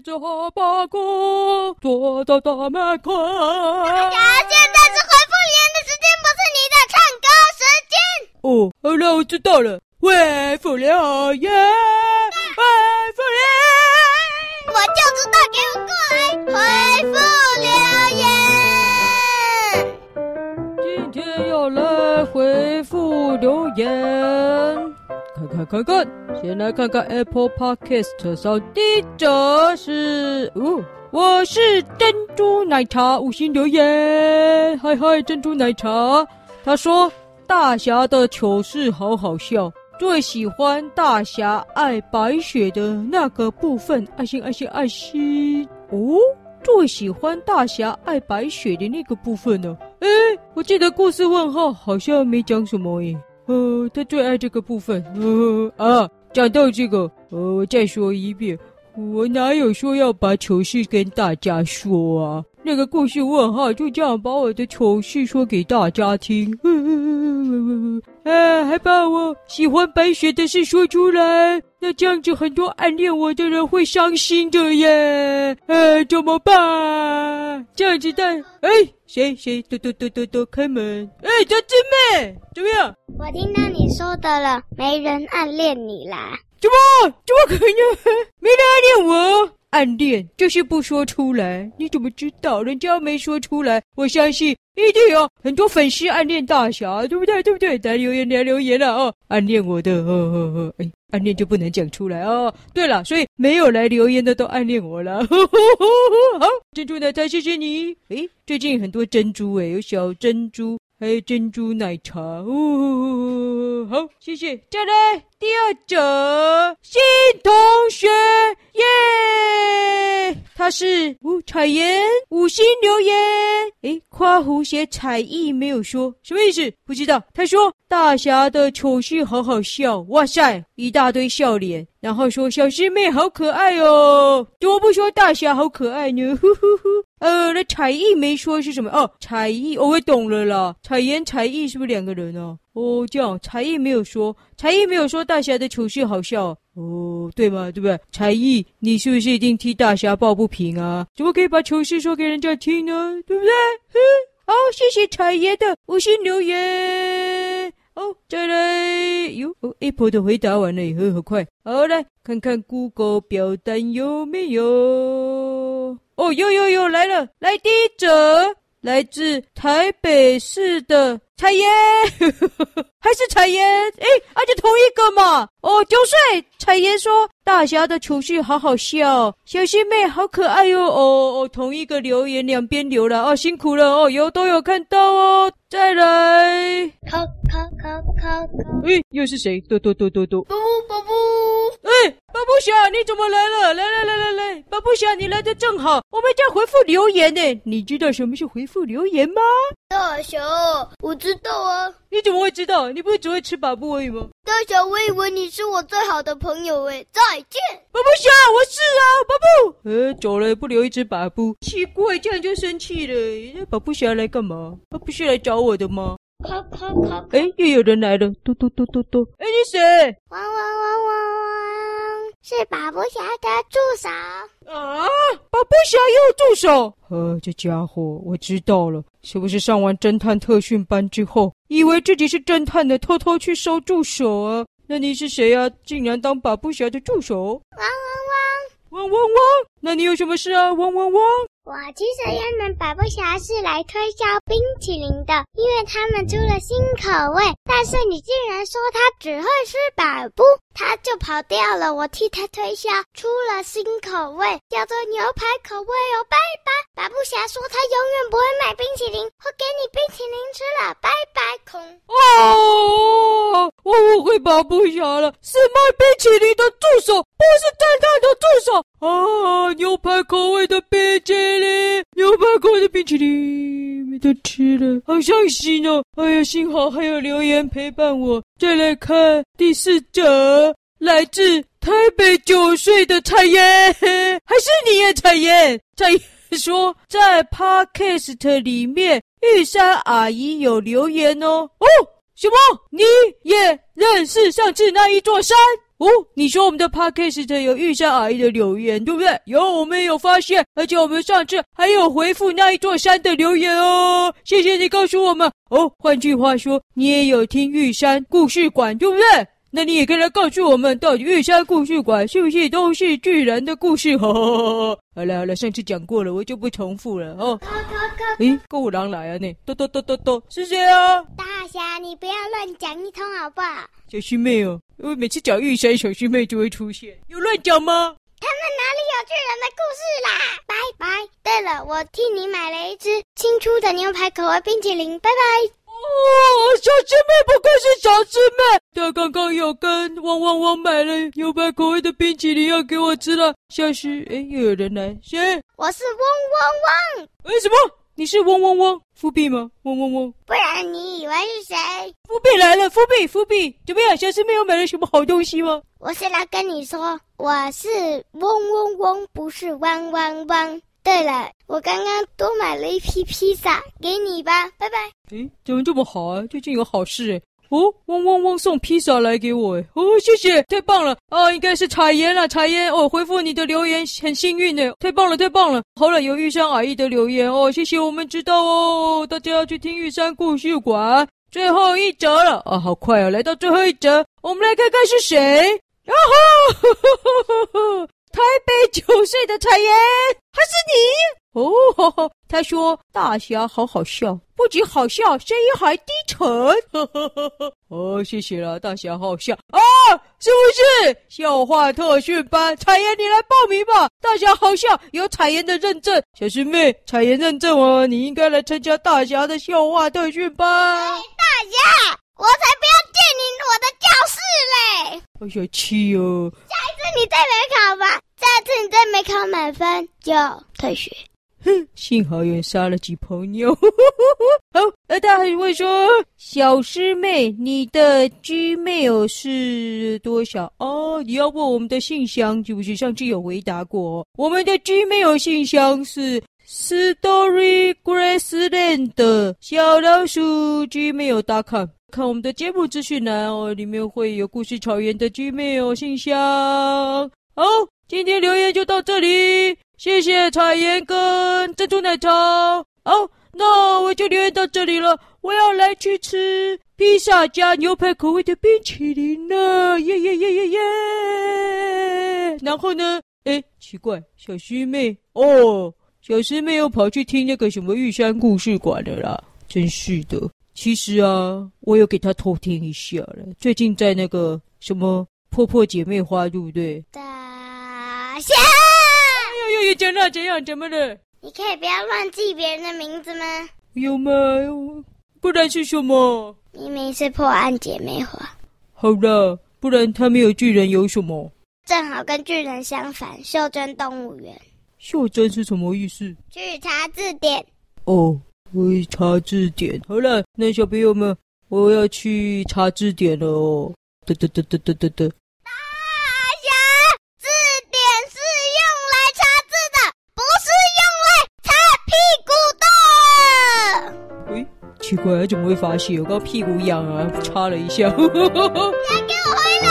接着罢工，坐到大门口。大家现在是回复留言的时间，不是你的唱歌时间。哦，好了，我知道了。回复留言，回复留言，我就知道，给我过来回复留言。今天要来回复留言。看看看，先来看看 Apple Podcast 上第一则是，哦，我是珍珠奶茶五星留言，嗨嗨，珍珠奶茶，他说大侠的糗事好好笑，最喜欢大侠爱白雪的那个部分，爱心爱心爱心，哦，最喜欢大侠爱白雪的那个部分呢，哎，我记得故事问号好像没讲什么耶。呃，他最爱这个部分。呃啊，讲到这个，我再说一遍，我哪有说要把糗事跟大家说啊？那个故事问号就这样把我的糗事说给大家听。呃呃呃呃，还把我喜欢白雪的事说出来，那这样子很多暗恋我的人会伤心的耶。呃，怎么办？这样子的，哎，谁谁？嘟嘟嘟嘟嘟，开门。哎，小姊妹，怎么样？我听到你说的了，没人暗恋你啦？怎么？怎么？可能？没人暗恋我？暗恋就是不说出来。你怎么？知道？人家没说出来，我相信一定有很多粉丝暗恋大侠，对不对？对不对？来留言，来留言了哦！暗恋我的，呵呵呵，哎，暗恋就不能讲出来哦。对了，所以没有来留言的都暗恋我了。呵呵呵呵好，珍珠奶茶，谢谢你。哎，最近很多珍珠哎，有小珍珠。还有珍珠奶茶哦，好，谢谢。再来第二则，新同学耶，他是哦彩言五星留言，诶，夸胡写彩意没有说什么意思？不知道。他说大侠的糗事好好笑，哇塞，一大堆笑脸，然后说小师妹好可爱哦，怎么不说大侠好可爱呢？呼呼呼。呃，那彩艺没说是什么哦？彩艺，哦，我懂了啦。彩言、彩艺是不是两个人哦？哦，这样，彩艺没有说，彩艺没有说大侠的糗事好笑哦，对嘛？对不对？彩艺，你是不是一定替大侠抱不平啊？怎么可以把糗事说给人家听呢？对不对？哼，好，谢谢彩爷的五星留言。哦，再来，哟，哦 a 婆的回答完了以后很快，好，来看看 Google 表单有没有。哦，有有有来了，来第一则，来自台北市的彩妍，还是彩妍，哎，而且同一个嘛。哦，九岁，彩妍说大侠的糗事好好笑，小师妹好可爱哟。哦哦，同一个留言两边留了，哦，辛苦了。哦，有都有看到哦，再来，考考考考考，哎，又是谁？嘟嘟嘟嘟嘟，宝宝宝，哎。巴布侠，你怎么来了？来来来来来，巴布侠，你来的正好，我们在回复留言呢。你知道什么是回复留言吗？大侠，我知道啊。你怎么会知道？你不是只会吃把布而已吗？大侠，我以为你是我最好的朋友诶。再见，巴布侠，我是啊，巴布。呃，走了不留一只把布，奇怪，这样就生气了。巴布侠来干嘛？他不是来找我的吗？咔咔咔！哎，又有人来了，嘟嘟嘟嘟嘟。哎，你谁？汪汪汪汪。是保不侠的助手啊！保不侠也有助手？呃，这家伙我知道了，是不是上完侦探特训班之后，以为自己是侦探的，偷偷去收助手啊？那你是谁啊？竟然当保不侠的助手？汪汪汪！汪汪汪！那你有什么事啊？汪汪汪！我其实原本百步侠是来推销冰淇淋的，因为他们出了新口味。但是你竟然说他只会吃百步，他就跑掉了。我替他推销出了新口味，叫做牛排口味哦。拜拜！百步侠说他永远不会买冰淇淋，会给你冰淇淋吃了。拜拜，空。哦，我会巴布侠了，是卖冰淇淋的助手，不是蛋蛋的助手。啊，牛排口味的冰淇淋。牛排口味的冰淇淋没得吃了，好伤心哦！哎呀，幸好还有留言陪伴我。再来看第四则，来自台北九岁的彩妍，还是你耶，彩妍？彩妍说在 Podcast 里面，玉山阿姨有留言哦。哦，什么？你也认识上次那一座山？哦，你说我们的 podcast 有玉山阿姨的留言，对不对？有，我们有发现，而且我们上次还有回复那一座山的留言哦。谢谢你告诉我们。哦，换句话说，你也有听玉山故事馆，对不对？那你也可以来告诉我们，到底玉山故事馆是不是都是巨人的故事？哈哈哈哈好了好了，上次讲过了，我就不重复了哦。哥哥哥，诶，够狼来啊！呢，哆哆哆哆哆，是谁啊？大侠，你不要乱讲一通好不好？小师妹哦，因为每次讲玉山，小师妹就会出现，有乱讲吗？他们哪里有巨人的故事啦？拜拜。对了，我替你买了一支新出的牛排口味冰淇淋，拜拜。哦，小师妹不愧是小师妹，她刚刚有跟汪汪汪买了牛排口味的冰淇淋要给我吃了。小师，哎，又有人来，谁？我是汪汪汪。哎，什么？你是汪汪汪？复辟吗？汪汪汪。不然你以为是谁？复辟来了，复辟复辟，怎么样？小师妹有买了什么好东西吗？我是来跟你说，我是汪汪汪，不是汪汪汪。对了，我刚刚多买了一批披萨给你吧，拜拜。诶，怎么这么好啊？最近有好事诶。哦，汪汪汪送披萨来给我诶。哦，谢谢，太棒了啊！应该是彩妍啊，彩妍哦，回复你的留言很幸运呢，太棒了，太棒了。好了，有玉山阿姨的留言哦，谢谢，我们知道哦，大家要去听玉山故事馆最后一折了啊，好快啊，来到最后一折，我们来看看是谁。啊哈，呵呵呵呵台北九岁的彩妍，还是你哦呵呵？他说大侠好好笑，不仅好笑，声音还低沉。呵呵呵呵哦，谢谢了，大侠好好笑啊！是不是笑话特训班？彩妍，你来报名吧！大侠好笑，有彩妍的认证。小师妹，彩妍认证哦，你应该来参加大侠的笑话特训班。大侠，我才不要进你我的教室嘞！好小气哦。你再没考吧，下次你再没考满分就退学。哼，幸好有人杀了几朋友。好，那他还会说，小师妹，你的 Gmail 是多少？哦，你要问我们的信箱，是不是上次有回答过？我们的 Gmail 信箱是 storygraceland 小老鼠 Gmail.com。看我们的节目资讯栏哦，里面会有故事草原的 Gmail 信箱。好，今天留言就到这里，谢谢彩妍跟珍珠奶茶。好，那我就留言到这里了。我要来去吃披萨加牛排口味的冰淇淋了，耶耶耶耶耶！然后呢？哎，奇怪，小师妹哦，小师妹又跑去听那个什么玉山故事馆了啦，真是的。其实啊，我有给他偷听一下了。最近在那个什么破破姐妹花，对不对？大侠，哎呦呦，怎样怎样怎么了？你可以不要乱记别人的名字吗？有吗？不然是什么？明明是破案姐妹花。好了，不然他没有巨人有什么？正好跟巨人相反，袖珍动物园。袖珍是什么意思？去查字典。哦。我查字典。好了，那小朋友们，我要去查字典了哦。嘚嘚嘚嘚嘚嘚嘚。大侠，字典是用来查字的，不是用来擦屁股的。喂，奇怪，怎么会发现我刚屁股痒啊？擦了一下。你给我回来！